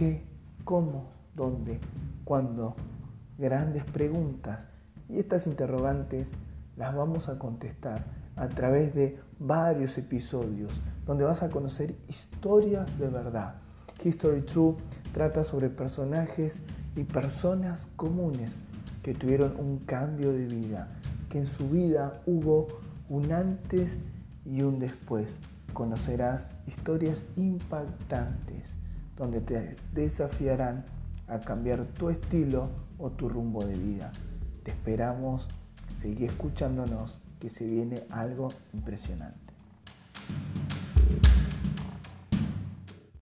qué, cómo, dónde, cuándo. Grandes preguntas. Y estas interrogantes las vamos a contestar a través de varios episodios donde vas a conocer historias de verdad. History True trata sobre personajes y personas comunes que tuvieron un cambio de vida, que en su vida hubo un antes y un después. Conocerás historias impactantes donde te desafiarán a cambiar tu estilo o tu rumbo de vida. Te esperamos, seguí escuchándonos, que se viene algo impresionante.